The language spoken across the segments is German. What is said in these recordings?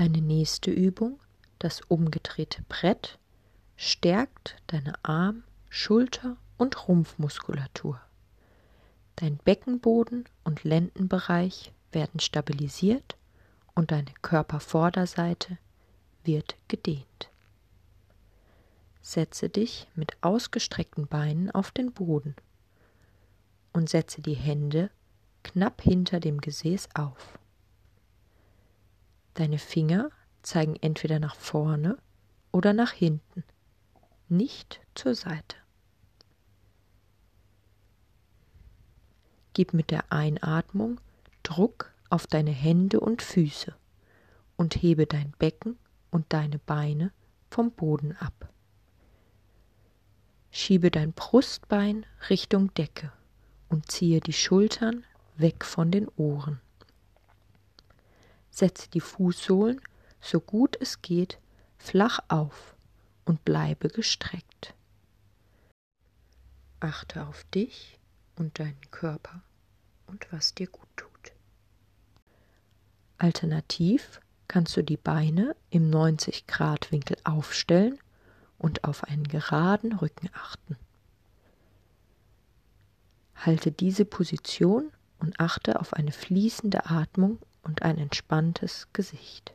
Deine nächste Übung, das umgedrehte Brett, stärkt deine Arm-, Schulter- und Rumpfmuskulatur. Dein Beckenboden und Lendenbereich werden stabilisiert und deine Körpervorderseite wird gedehnt. Setze dich mit ausgestreckten Beinen auf den Boden und setze die Hände knapp hinter dem Gesäß auf. Deine Finger zeigen entweder nach vorne oder nach hinten, nicht zur Seite. Gib mit der Einatmung Druck auf deine Hände und Füße und hebe dein Becken und deine Beine vom Boden ab. Schiebe dein Brustbein Richtung Decke und ziehe die Schultern weg von den Ohren. Setze die Fußsohlen so gut es geht flach auf und bleibe gestreckt. Achte auf dich und deinen Körper und was dir gut tut. Alternativ kannst du die Beine im 90 Grad Winkel aufstellen und auf einen geraden Rücken achten. Halte diese Position und achte auf eine fließende Atmung und ein entspanntes Gesicht.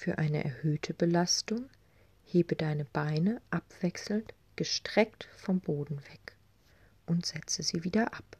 Für eine erhöhte Belastung hebe deine Beine abwechselnd gestreckt vom Boden weg und setze sie wieder ab.